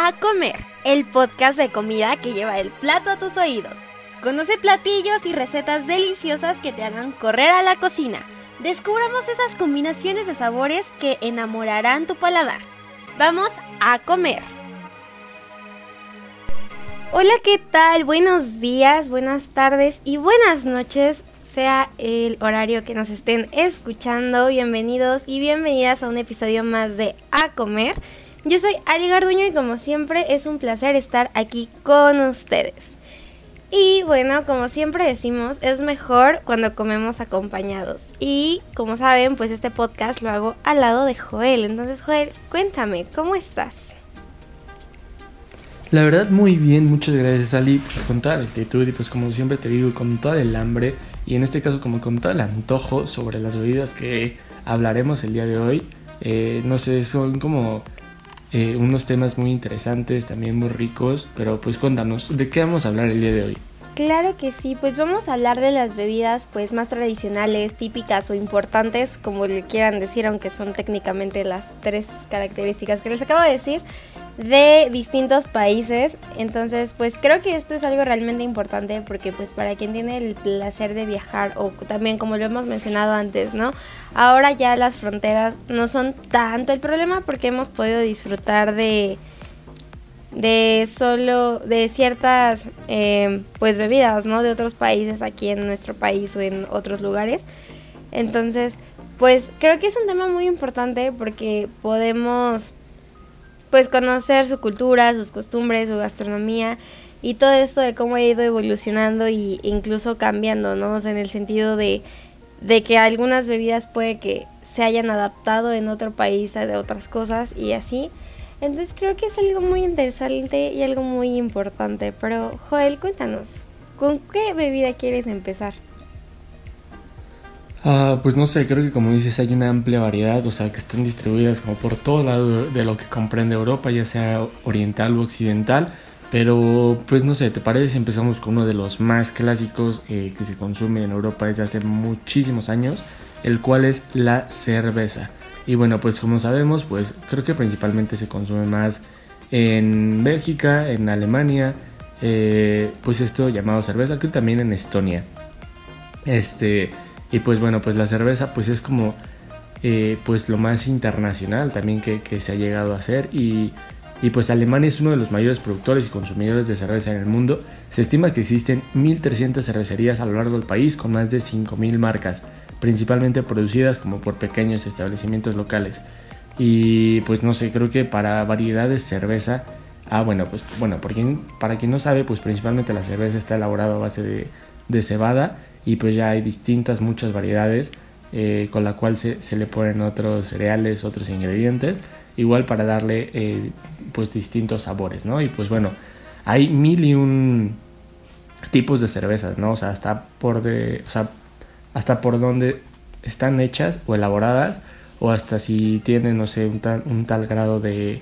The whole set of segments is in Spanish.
A Comer, el podcast de comida que lleva el plato a tus oídos. Conoce platillos y recetas deliciosas que te hagan correr a la cocina. Descubramos esas combinaciones de sabores que enamorarán tu paladar. Vamos a comer. Hola, ¿qué tal? Buenos días, buenas tardes y buenas noches sea el horario que nos estén escuchando. Bienvenidos y bienvenidas a un episodio más de A Comer. Yo soy Ali Garduño y como siempre es un placer estar aquí con ustedes. Y bueno, como siempre decimos, es mejor cuando comemos acompañados. Y como saben, pues este podcast lo hago al lado de Joel. Entonces, Joel, cuéntame, ¿cómo estás? La verdad, muy bien, muchas gracias Ali, pues con toda la actitud y pues como siempre te digo, con todo el hambre y en este caso como con todo el antojo sobre las bebidas que hablaremos el día de hoy. Eh, no sé, son como eh, unos temas muy interesantes, también muy ricos, pero pues cuéntanos, ¿de qué vamos a hablar el día de hoy? Claro que sí, pues vamos a hablar de las bebidas pues más tradicionales, típicas o importantes, como le quieran decir, aunque son técnicamente las tres características que les acabo de decir, de distintos países. Entonces, pues creo que esto es algo realmente importante porque pues para quien tiene el placer de viajar o también como lo hemos mencionado antes, ¿no? Ahora ya las fronteras no son tanto el problema porque hemos podido disfrutar de de solo de ciertas eh, pues bebidas no de otros países aquí en nuestro país o en otros lugares entonces pues creo que es un tema muy importante porque podemos pues conocer su cultura sus costumbres su gastronomía y todo esto de cómo ha ido evolucionando e incluso cambiando no en el sentido de de que algunas bebidas puede que se hayan adaptado en otro país a de otras cosas y así entonces creo que es algo muy interesante y algo muy importante. Pero Joel, cuéntanos, ¿con qué bebida quieres empezar? Ah, pues no sé, creo que como dices hay una amplia variedad, o sea, que están distribuidas como por todo lado de lo que comprende Europa, ya sea oriental o occidental. Pero pues no sé, ¿te parece empezamos con uno de los más clásicos eh, que se consume en Europa desde hace muchísimos años, el cual es la cerveza? Y bueno, pues como sabemos, pues creo que principalmente se consume más en Bélgica, en Alemania, eh, pues esto llamado cerveza, creo también en Estonia. Este, y pues bueno, pues la cerveza pues es como eh, pues lo más internacional también que, se ha llegado a hacer y, y, pues Alemania es uno de los mayores productores y consumidores de cerveza en el mundo. Se estima que existen 1.300 cervecerías a lo largo del país con más de 5.000 marcas principalmente producidas como por pequeños establecimientos locales. Y pues no sé, creo que para variedades cerveza, ah bueno, pues bueno, para quien no sabe, pues principalmente la cerveza está elaborada a base de, de cebada y pues ya hay distintas, muchas variedades eh, con la cual se, se, le ponen otros cereales, otros ingredientes, igual para darle eh, pues distintos sabores, ¿no? Y pues bueno, hay mil y un tipos de cervezas, ¿no? O sea, hasta por de, o sea, hasta por dónde están hechas o elaboradas o hasta si tienen, no sé, un tal, un tal grado de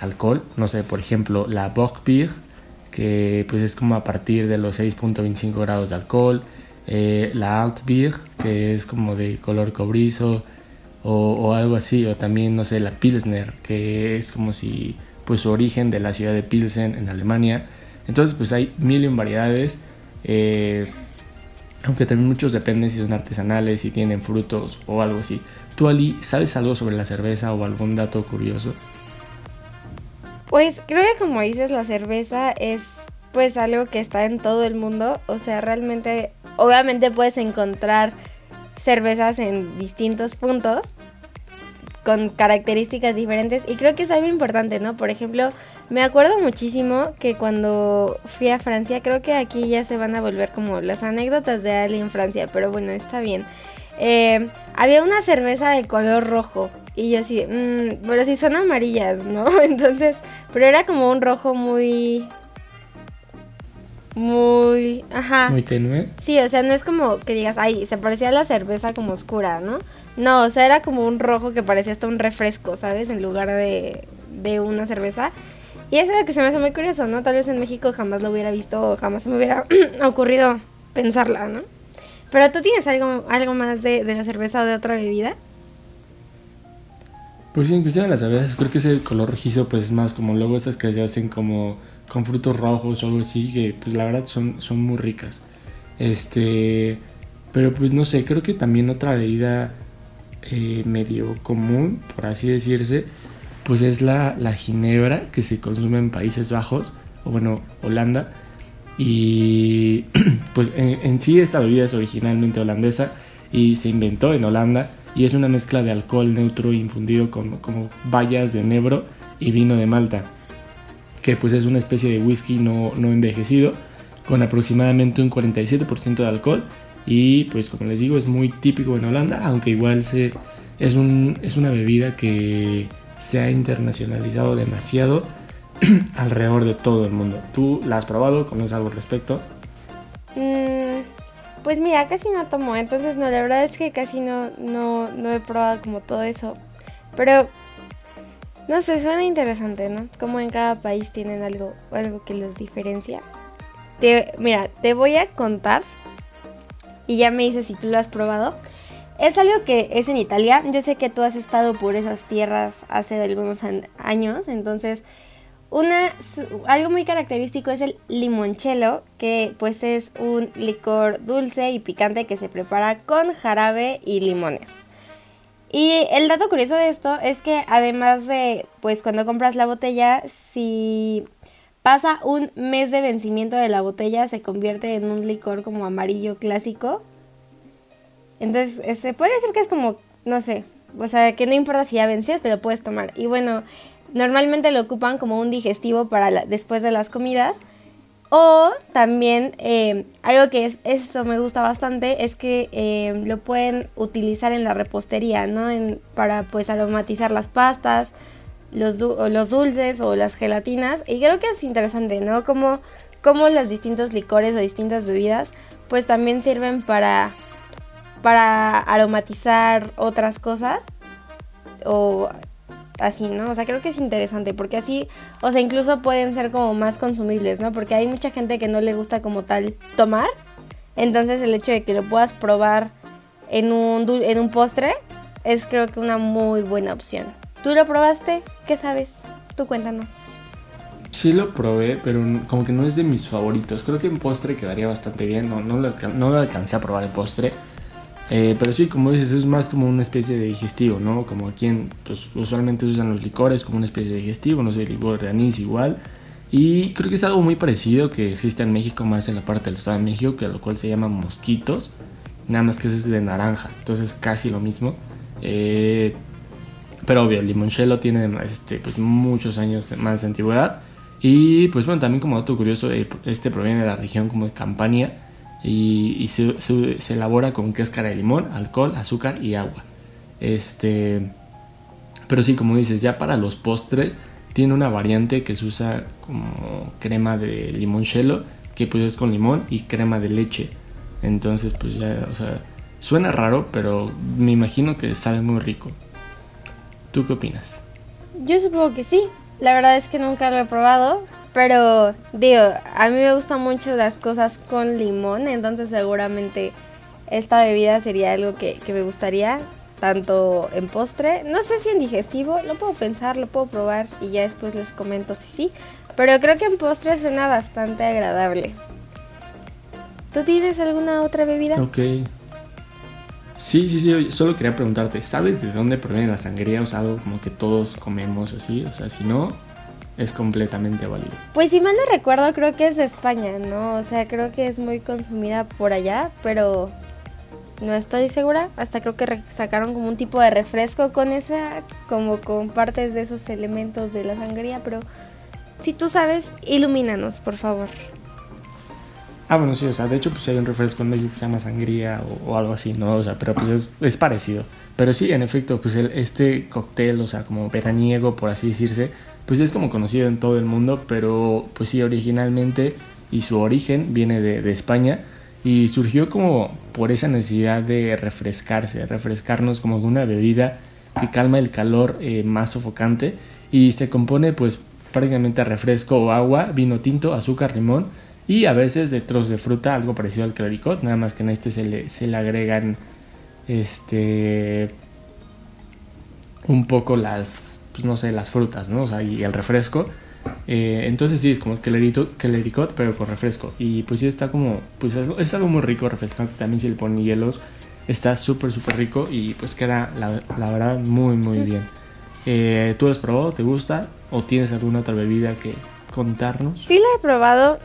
alcohol, no sé, por ejemplo, la Bockbier, que pues es como a partir de los 6.25 grados de alcohol, eh, la Altbier, que es como de color cobrizo o, o, algo así, o también, no sé, la Pilsner, que es como si, pues su origen de la ciudad de Pilsen en Alemania. Entonces, pues hay mil variedades. Eh, aunque también muchos dependen si son artesanales, si tienen frutos o algo así. ¿Tú, Ali, sabes algo sobre la cerveza o algún dato curioso? Pues creo que como dices, la cerveza es pues algo que está en todo el mundo. O sea, realmente, obviamente puedes encontrar cervezas en distintos puntos con características diferentes y creo que es algo importante, ¿no? Por ejemplo, me acuerdo muchísimo que cuando fui a Francia, creo que aquí ya se van a volver como las anécdotas de Ali en Francia, pero bueno, está bien. Eh, había una cerveza de color rojo y yo así, mmm, pero si son amarillas, ¿no? Entonces, pero era como un rojo muy muy, ajá. Muy tenue. Sí, o sea, no es como que digas, ay, se parecía a la cerveza como oscura, ¿no? No, o sea, era como un rojo que parecía hasta un refresco, ¿sabes? En lugar de, de una cerveza. Y eso es lo que se me hace muy curioso, ¿no? Tal vez en México jamás lo hubiera visto o jamás se me hubiera ocurrido pensarla, ¿no? Pero tú tienes algo, algo más de, de la cerveza o de otra bebida? Pues sí, inclusive las bebidas creo que ese color rojizo pues es más como luego esas que se hacen como con frutos rojos o algo así que pues la verdad son, son muy ricas. Este, pero pues no sé, creo que también otra bebida eh, medio común, por así decirse, pues es la, la ginebra que se consume en Países Bajos, o bueno, Holanda. Y pues en, sí esta bebida es originalmente holandesa y se inventó en Holanda y es una mezcla de alcohol neutro infundido con como bayas de enebro y vino de Malta, que pues es una especie de whisky no, no envejecido con aproximadamente un 47% de alcohol y pues como les digo es muy típico en Holanda, aunque igual se, es, un, es una bebida que se ha internacionalizado demasiado alrededor de todo el mundo. ¿Tú la has probado? ¿Conoces algo al respecto? Mm, pues mira, casi no tomo, entonces no, la verdad es que casi no, no, no he probado como todo eso. Pero, no sé, suena interesante, ¿no? Como en cada país tienen algo, algo que los diferencia. mira, te voy a contar y ya me dices si tú lo has probado. Es algo que es en Italia. Yo sé que tú has estado por esas tierras hace algunos años, entonces una, algo muy característico es el limoncello, que pues es un licor dulce y picante que se prepara con jarabe y limones. Y el dato curioso de esto es que además de, pues cuando compras la botella, si Pasa un mes de vencimiento de la botella, se convierte en un licor como amarillo clásico. Entonces, se este, puede decir que es como, no sé, o sea, que no importa si ya venció, te lo puedes tomar. Y bueno, normalmente lo ocupan como un digestivo para después de las comidas. O también eh, algo que es, eso me gusta bastante es que eh, lo pueden utilizar en la repostería, ¿no? para pues aromatizar las pastas los, los dulces o las gelatinas. Y creo que es interesante, ¿no? Como, como los distintos licores o distintas bebidas, pues también sirven para, para aromatizar otras cosas. O así, ¿no? O sea, creo que es interesante porque así, o sea, incluso pueden ser como más consumibles, ¿no? Porque hay mucha gente que no le gusta como tal tomar. Entonces el hecho de que lo puedas probar en un, en un postre es creo que una muy buena opción. ¿Tú lo probaste? ¿Qué sabes? Tú cuéntanos. Sí lo probé, pero como que no es de mis favoritos. Creo que en postre quedaría bastante bien. No, no, lo, no alcancé a probar en postre. Eh, pero sí, como dices, es más como una especie de digestivo, ¿no? Como aquí en, pues, usualmente usan los licores como una especie de digestivo, no sé, licor de anís igual. Y creo que es algo muy parecido que existe en México, más en la parte del Estado de México, que lo cual se llama mosquitos. Nada más que es de naranja, entonces casi lo mismo. Eh, pero obvio, el limoncello tiene este, pues, muchos años más de antigüedad. Y pues bueno, también como dato curioso, eh, este proviene de la región como de Campania y, se, elabora con cáscara de limón, alcohol, azúcar y agua. Este, pero sí, como dices, ya para los postres tiene una variante que se usa como crema de limoncello, que pues es con limón y crema de leche. Entonces pues ya, suena raro, pero me imagino que sabe muy rico. ¿Tú qué opinas? Yo supongo que sí. La verdad es que nunca lo he probado. Pero digo, a mí me gustan mucho las cosas con limón. Entonces seguramente esta bebida sería algo que, me gustaría. Tanto en postre. No sé si en digestivo. Lo puedo pensar, lo puedo probar. Y ya después les comento si sí. Pero creo que en postre suena bastante agradable. ¿Tú tienes alguna otra bebida? Ok. Sí, sí, sí, solo quería preguntarte, ¿sabes de dónde proviene la sangría? O sea, algo como que todos comemos así, o sea, si no, es completamente válido. Pues si mal no recuerdo, creo que es de España, ¿no? O sea, creo que es muy consumida por allá, pero no estoy segura. Hasta creo que sacaron como un tipo de refresco con esa, como con partes de esos elementos de la sangría, pero si tú sabes, ilumínanos, por favor. Ah, bueno, sí, o sea, de hecho, pues hay un refresco en México que se llama sangría o, algo así, ¿no? O sea, pero pues es, parecido. Pero sí, en efecto, pues este cóctel, o sea, como veraniego, por así decirse, pues es como conocido en todo el mundo, pero pues sí, originalmente y su origen viene de, España y surgió como por esa necesidad de refrescarse, refrescarnos como una bebida que calma el calor eh, más sofocante y se compone pues prácticamente a refresco o agua, vino tinto, azúcar, limón y a veces de trozos de fruta, algo parecido al clericot, nada más que en este se le, se le agregan este un poco las, pues no sé, las frutas, ¿no? O sea, y el refresco. Eh, entonces sí, es como Clericot, pero con refresco. Y pues sí está como, pues es, algo muy rico, refrescante. También si le ponen hielos, está súper, súper rico y pues queda, la, la verdad, muy, muy bien. Eh, ¿Tú lo has probado? ¿Te gusta? ¿O tienes alguna otra bebida que contarnos? Sí la he probado.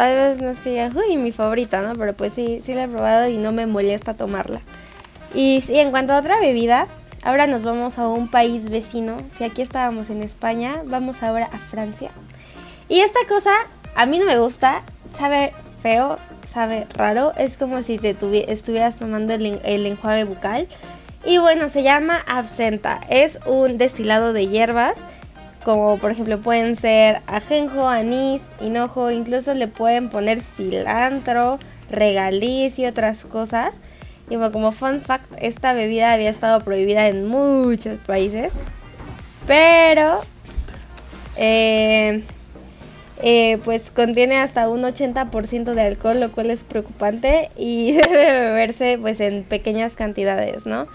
Tal vez no es que ya, uy, mi favorita, ¿no? Pero pues sí, sí la he probado y no me molesta tomarla. Y sí, en cuanto a otra bebida, ahora nos vamos a un país vecino. Si aquí estábamos en España, vamos ahora a Francia. Y esta cosa a mí no me gusta, sabe feo, sabe raro. Es como si te estuvieras tomando el, el enjuague bucal. Y bueno, se llama absenta. Es un destilado de hierbas, como por ejemplo pueden ser ajenjo, anís, hinojo, incluso le pueden poner cilantro, regaliz y otras cosas. Y bueno, como fun fact, esta bebida había estado prohibida en muchos países. Pero, eh, eh, pues contiene hasta un 80% de alcohol, lo cual es preocupante y debe beberse pues en pequeñas cantidades, ¿no?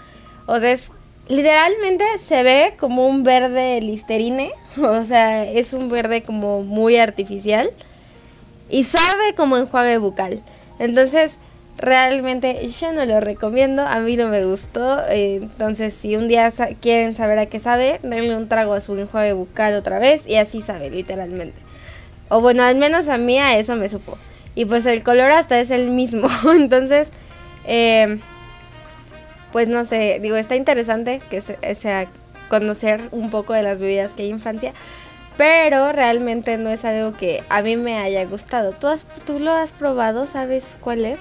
O sea, es, literalmente se ve como un verde listerine. O sea, es un verde como muy artificial. Y sabe como enjuague bucal. Entonces, realmente yo no lo recomiendo. A mí no me gustó. Entonces, si un día quieren saber a qué sabe, denle un trago a su enjuague bucal otra vez. Y así sabe, literalmente. O bueno, al menos a mí a eso me supo. Y pues el color hasta es el mismo. Entonces, eh, pues no sé, digo, está interesante que sea conocer un poco de las bebidas que hay en Francia, pero realmente no es algo que a mí me haya gustado. ¿Tú, has, tú lo has probado? ¿Sabes cuál es?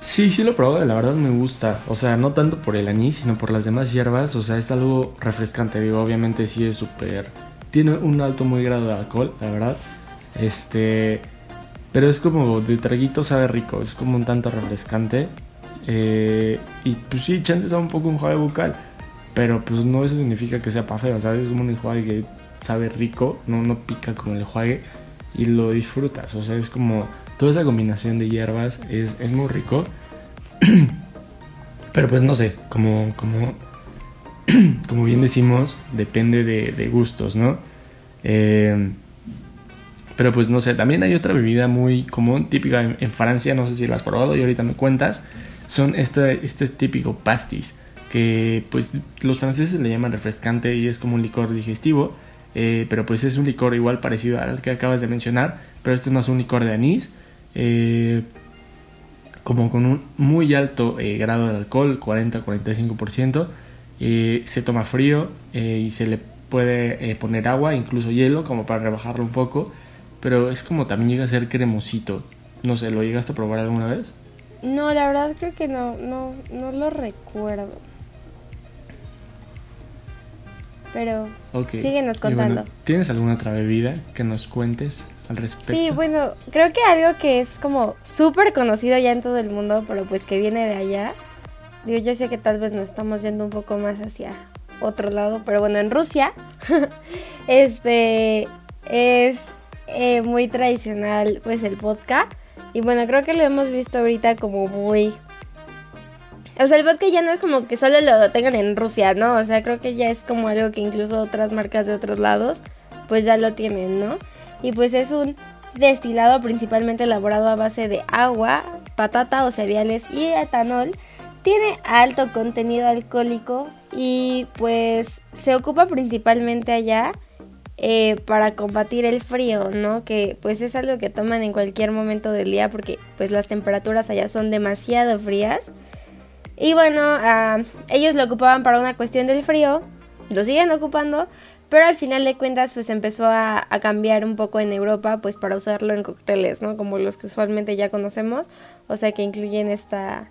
Sí, sí lo he probado, la verdad me gusta. O sea, no tanto por el anís, sino por las demás hierbas. O sea, es algo refrescante. Digo, obviamente sí es súper... Tiene un alto muy grado de alcohol, la verdad. Este... Pero es como de traguito sabe rico, es como un tanto refrescante. Eh, y pues sí, chances a un poco un enjuague bucal. Pero pues no eso significa que sea pa' feo, ¿sabes? Es como un enjuague que sabe rico, no, no pica como el enjuague y lo disfrutas. O sea, es como toda esa combinación de hierbas es, es muy rico. Pero pues no sé, como, como, como bien decimos, depende de, de gustos, ¿no? Eh, pero pues no sé, también hay otra bebida muy común, típica en, en Francia, no sé si la has probado y ahorita me cuentas son este, este típico pastis, que pues los franceses le llaman refrescante y es como un licor digestivo, eh, pero pues es un licor igual parecido al que acabas de mencionar, pero este no es un licor de anís, eh, como con un muy alto eh, grado de alcohol, 40-45%, se toma frío y se le puede poner agua, incluso hielo, como para rebajarlo un poco, pero es como también llega a ser cremosito. No sé, ¿lo llegaste a probar alguna vez? No, la verdad creo que no, no, no lo recuerdo. Pero síguenos contando. ¿Tienes alguna otra bebida que nos cuentes al respecto? Sí, bueno, creo que algo que es como súper conocido ya en todo el mundo, pero pues que viene de allá. Digo, yo sé que tal vez nos estamos yendo un poco más hacia otro lado, pero bueno, en Rusia, este es eh, muy tradicional pues el vodka. Y bueno, creo que lo hemos visto ahorita como muy... O sea, el vodka ya no es como que solo lo tengan en Rusia, ¿no? O sea, creo que ya es como algo que incluso otras marcas de otros lados pues ya lo tienen, ¿no? Y pues es un destilado principalmente elaborado a base de agua, patata o cereales y etanol. Tiene alto contenido alcohólico y pues se ocupa principalmente allá eh, para combatir el frío, ¿no? Que pues es algo que toman en cualquier momento del día porque pues las temperaturas allá son demasiado frías. Y bueno, ah, ellos lo ocupaban para una cuestión del frío, lo siguen ocupando, pero al final de cuentas pues empezó a, a, cambiar un poco en Europa pues para usarlo en cócteles, ¿no? Como los que usualmente ya conocemos, o sea que incluyen esta,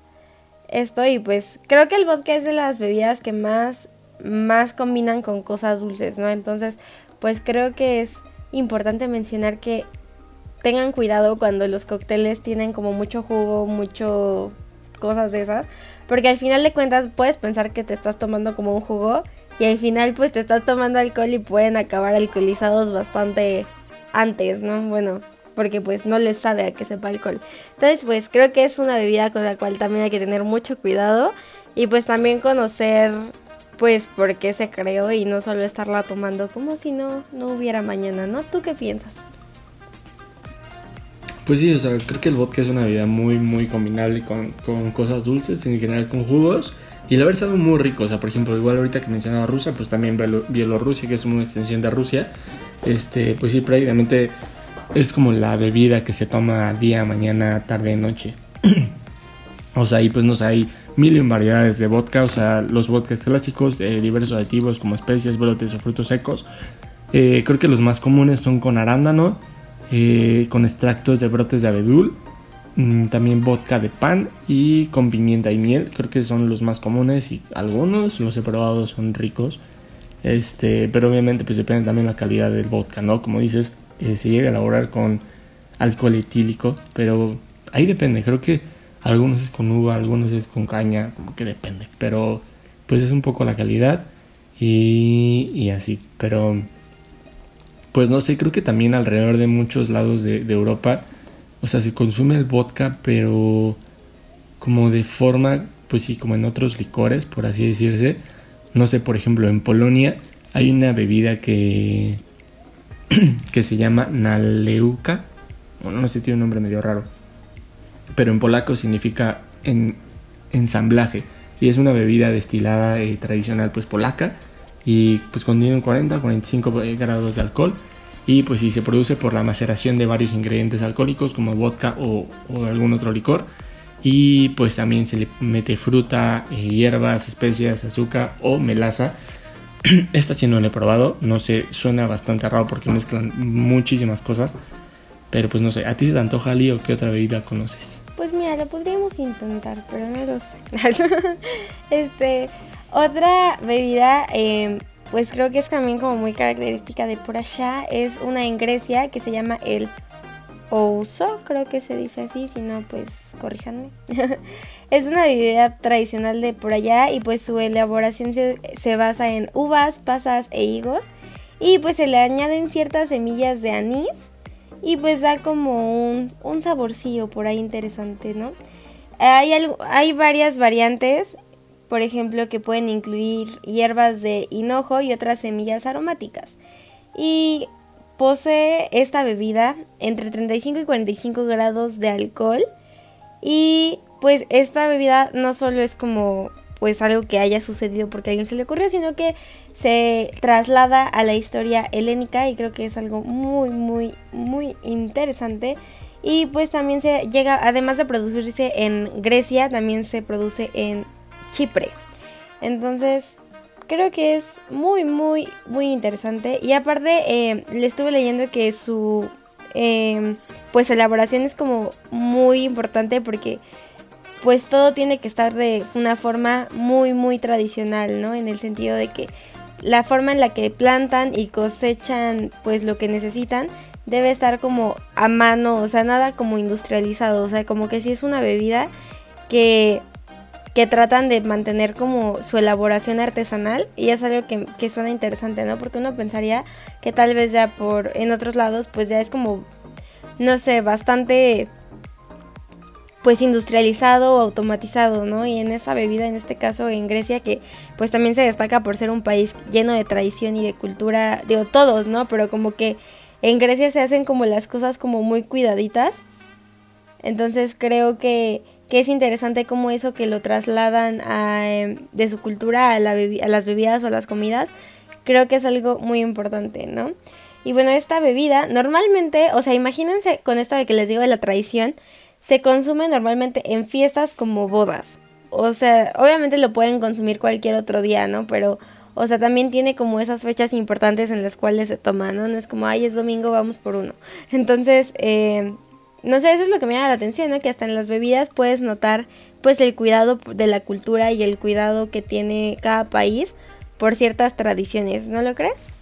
esto y pues creo que el vodka es de las bebidas que más, más combinan con cosas dulces, ¿no? Entonces pues creo que es importante mencionar que tengan cuidado cuando los cócteles tienen como mucho jugo, mucho cosas de esas, porque al final de cuentas puedes pensar que te estás tomando como un jugo y al final pues te estás tomando alcohol y pueden acabar alcoholizados bastante antes, ¿no? Bueno, porque pues no les sabe a qué sepa alcohol. Entonces pues creo que es una bebida con la cual también hay que tener mucho cuidado y pues también conocer pues por qué se creó y no solo estarla tomando como si no, no hubiera mañana, ¿no? ¿Tú qué piensas? Pues sí, o sea, creo que el vodka es una bebida muy, muy combinable con, con cosas dulces, en general con jugos. Y la verdad es algo muy rico, o sea, por ejemplo, igual ahorita que mencionaba Rusia, pues también Bielorrusia, que es una extensión de Rusia, este, pues sí, prácticamente es como la bebida que se toma día, mañana, tarde, noche. o sea, ahí pues no sé, hay mil variedades de vodka, o sea, los vodkas clásicos, de diversos aditivos como especias, brotes o frutos secos. Eh, creo que los más comunes son con arándano, eh, con extractos de brotes de abedul, mm, también vodka de pan y con pimienta y miel. Creo que son los más comunes y algunos los he probado son ricos. Este, pero obviamente pues depende también la calidad del vodka, ¿no? Como dices, eh, se llega a elaborar con alcohol etílico, pero ahí depende. Creo que algunos es con uva, algunos es con caña, como que depende. Pero pues es un poco la calidad y, así. Pero pues no sé, creo que también alrededor de muchos lados de, Europa, o sea, se consume el vodka, pero como de forma, pues sí, como en otros licores, por así decirse. No sé, por ejemplo, en Polonia hay una bebida que, que se llama Naleuka. Bueno, no sé, tiene un nombre medio raro. Pero en polaco significa en, ensamblaje. Y es una bebida destilada eh, tradicional, pues polaca. Y pues contiene 40 45 grados de alcohol. Y pues si se produce por la maceración de varios ingredientes alcohólicos como vodka o, algún otro licor. Y pues también se le mete fruta, eh, hierbas, especias, azúcar o melaza. Esta sí no la he probado, no sé, suena bastante raro porque mezclan muchísimas cosas, pero pues no sé, ¿a ti se te antoja Ali o qué otra bebida conoces? Pues mira, lo podríamos intentar, pero no lo sé. este, otra bebida, em, pues creo que es también como muy característica de por allá, es una en Grecia que se llama el ouso, creo que se dice así, si no, pues corríjanme. es una bebida tradicional de por allá y pues su elaboración se, se basa en uvas, pasas e higos y pues se le añaden ciertas semillas de anís y pues da como un, un saborcillo por ahí interesante, ¿no? Hay, hay varias variantes por ejemplo, que pueden incluir hierbas de hinojo y otras semillas aromáticas. Y posee esta bebida entre 35 y 45 grados de alcohol. Y pues esta bebida no solo es como pues algo que haya sucedido porque a alguien se le ocurrió, sino que se traslada a la historia helénica y creo que es algo muy, muy, muy interesante. Y pues también se llega, además de producirse en Grecia, también se produce en Chipre. Entonces, creo que es muy, muy, muy interesante. Y aparte, eh, le estuve leyendo que su, em, pues, elaboración es como muy importante porque, pues, todo tiene que estar de una forma muy, muy tradicional, ¿no? En el sentido de que la forma en la que plantan y cosechan, pues, lo que necesitan debe estar como a mano, o sea, nada como industrializado, o sea, como que si es una bebida que que tratan de mantener como su elaboración artesanal y es algo que, suena interesante, ¿no? Porque uno pensaría que tal vez ya por en otros lados pues ya es como, no sé, bastante pues industrializado o automatizado, ¿no? Y en esa bebida, en este caso en Grecia, que pues también se destaca por ser un país lleno de tradición y de cultura, digo todos, ¿no? Pero como que en Grecia se hacen como las cosas como muy cuidaditas. Entonces creo que que es interesante como eso que lo trasladan em, de su cultura a, a las bebidas o a las comidas, creo que es algo muy importante, ¿no? Y bueno, esta bebida normalmente, o sea, imagínense con esto de que les digo de la tradición, se consume normalmente en fiestas como bodas. O sea, obviamente lo pueden consumir cualquier otro día, ¿no? Pero, o sea, también tiene como esas fechas importantes en las cuales se toma, ¿no? No es como, ay, es domingo, vamos por uno. Entonces, eh, no sé, eso es lo que me llama la atención, ¿no? Que hasta en las bebidas puedes notar pues el cuidado de la cultura y el cuidado que tiene cada país por ciertas tradiciones, ¿no lo crees?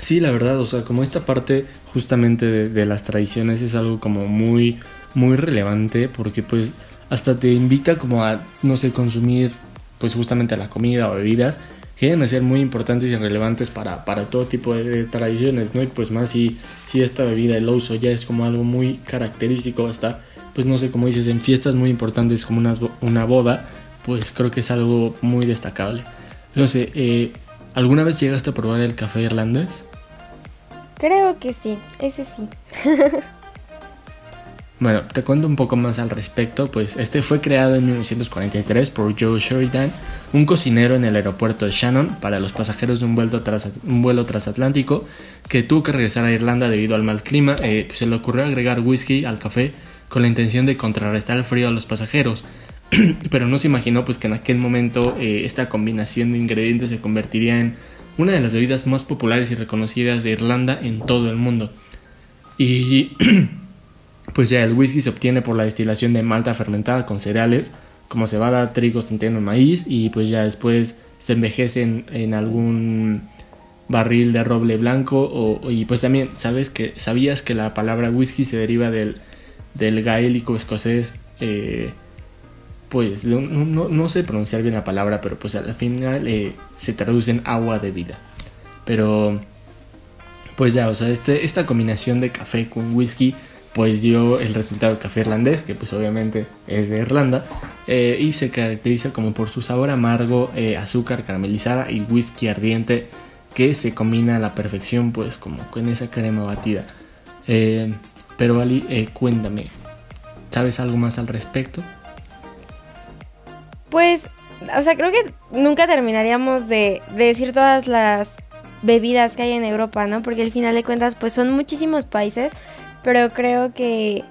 Sí, la verdad, o sea, como esta parte justamente de, las tradiciones es algo como muy, muy relevante porque pues hasta te invita como a, no sé, consumir pues justamente la comida o bebidas quieren ser muy importantes y relevantes para, para todo tipo de, tradiciones, ¿no? Y pues más si, si esta bebida, el uso ya es como algo muy característico, hasta pues no sé, como dices, en fiestas muy importantes como una, una boda, pues creo que es algo muy destacable. No sé, eh, ¿alguna vez llegaste a probar el café irlandés? Creo que sí, ese sí. Bueno, te cuento un poco más al respecto, pues este fue creado en 1943 por Joe Sheridan, un cocinero en el aeropuerto de Shannon para los pasajeros de un vuelo, vuelo transatlántico que tuvo que regresar a Irlanda debido al mal clima. Eh, pues, se le ocurrió agregar whisky al café con la intención de contrarrestar el frío a los pasajeros, pero no se imaginó pues que en aquel momento eh, esta combinación de ingredientes se convertiría en una de las bebidas más populares y reconocidas de Irlanda en todo el mundo. Y pues ya el whisky se obtiene por la destilación de malta fermentada con cereales como cebada, trigo, centeno, maíz y pues ya después se envejece en, algún barril de roble blanco o, y pues también sabes que sabías que la palabra whisky se deriva del, del gaélico escocés eh, pues no, sé pronunciar bien la palabra pero pues al final eh, se traduce en agua de vida pero pues ya o sea este, esta combinación de café con whisky pues dio el resultado del café irlandés, que pues obviamente es de Irlanda, eh, y se caracteriza como por su sabor amargo, eh, azúcar caramelizada y whisky ardiente, que se combina a la perfección pues como con esa crema batida. Pero Ali, cuéntame, ¿sabes algo más al respecto? Pues, o sea, creo que nunca terminaríamos de, de decir todas las bebidas que hay en Europa, ¿no? Porque al final de cuentas pues son muchísimos países pero creo que,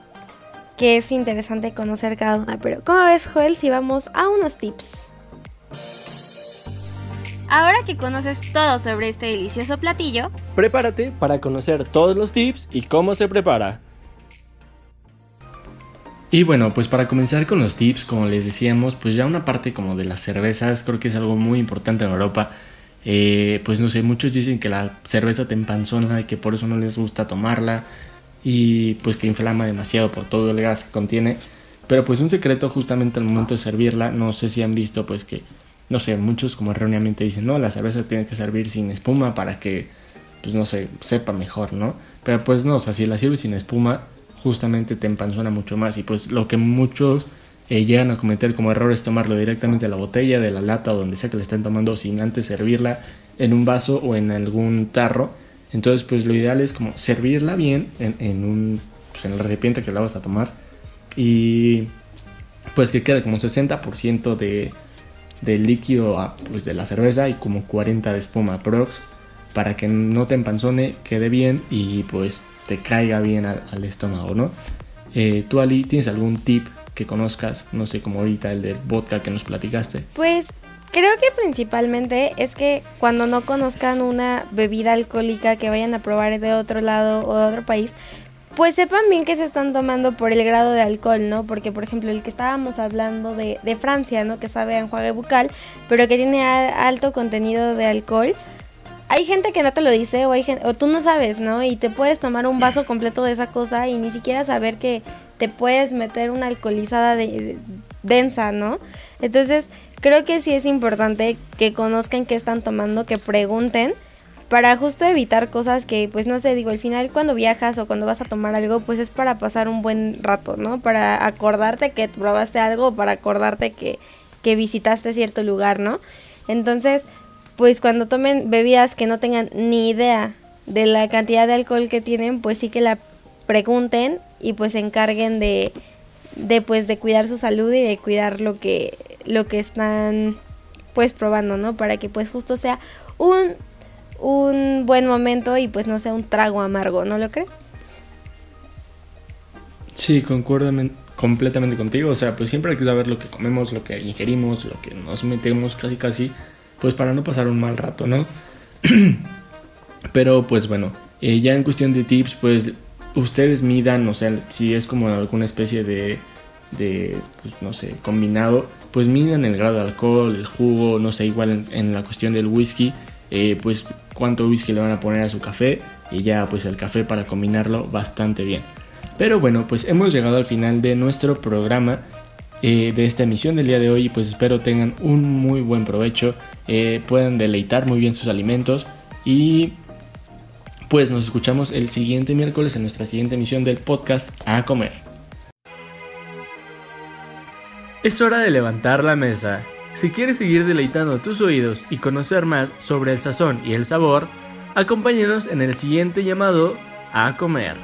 que es interesante conocer cada una. Pero, ¿cómo ves, Joel, si vamos a unos tips? Ahora que conoces todo sobre este delicioso platillo, prepárate para conocer todos los tips y cómo se prepara. Y bueno, pues para comenzar con los tips, como les decíamos, pues ya una parte como de las cervezas, creo que es algo muy importante en Europa. Eh, pues no sé, muchos dicen que la cerveza te empanzona y que por eso no les gusta tomarla y pues que inflama demasiado por todo el gas que contiene. Pero pues un secreto justamente al momento de servirla, no sé si han visto pues que, no sé, muchos como erróneamente dicen, no, la cerveza tiene que servir sin espuma para que, pues no sé, sepa mejor, ¿no? Pero pues no, o sea, si la sirves sin espuma, justamente te empanzona mucho más. Y pues lo que muchos eh, llegan a cometer como error es tomarlo directamente de la botella, de la lata o donde sea que le estén tomando sin antes servirla en un vaso o en algún tarro. Entonces, pues lo ideal es como servirla bien en, un, pues en el recipiente que la vas a tomar. Y pues que quede como 60% de, de líquido pues de la cerveza y como 40 de espuma prox para que no te empanzone, quede bien y pues te caiga bien al, estómago, ¿no? Eh, ¿Tú, Ali, tienes algún tip que conozcas? No sé, como ahorita el del vodka que nos platicaste. Pues Creo que principalmente es que cuando no conozcan una bebida alcohólica que vayan a probar de otro lado o de otro país, pues sepan bien que se están tomando por el grado de alcohol, ¿no? Porque, por ejemplo, el que estábamos hablando de, de Francia, ¿no? Que sabe a enjuague bucal, pero que tiene alto contenido de alcohol. Hay gente que no te lo dice o, hay gente, o tú no sabes, ¿no? Y te puedes tomar un vaso completo de esa cosa y ni siquiera saber que te puedes meter una alcoholizada de, densa, ¿no? Entonces, creo que sí es importante que conozcan qué están tomando, que pregunten para justo evitar cosas que, pues no sé, digo, al final cuando viajas o cuando vas a tomar algo, pues es para pasar un buen rato, ¿no? Para acordarte que probaste algo, para acordarte que, que visitaste cierto lugar, ¿no? Entonces, pues cuando tomen bebidas que no tengan ni idea de la cantidad de alcohol que tienen, pues sí que la pregunten y pues se encarguen de, de pues de cuidar su salud y de cuidar lo que lo que están pues probando, ¿no? Para que pues justo sea un un buen momento y pues no sea un trago amargo, ¿no lo crees? Sí, concuerdo completamente contigo, o sea, pues siempre hay que saber lo que comemos, lo que ingerimos, lo que nos metemos casi casi, pues para no pasar un mal rato, ¿no? Pero pues bueno, eh, ya en cuestión de tips, pues ustedes midan, o sea, si es como alguna especie de, de pues no sé, combinado, pues midan el grado de alcohol, el jugo, no sé, igual en, la cuestión del whisky, eh, pues cuánto whisky le van a poner a su café y ya pues el café para combinarlo bastante bien. Pero bueno, pues hemos llegado al final de nuestro programa. Eh, de esta emisión del día de hoy pues espero tengan un muy buen provecho eh, puedan deleitar muy bien sus alimentos y pues nos escuchamos el siguiente miércoles en nuestra siguiente emisión del podcast A Comer. Es hora de levantar la mesa. Si quieres seguir deleitando tus oídos y conocer más sobre el sazón y el sabor, acompáñenos en el siguiente llamado a comer.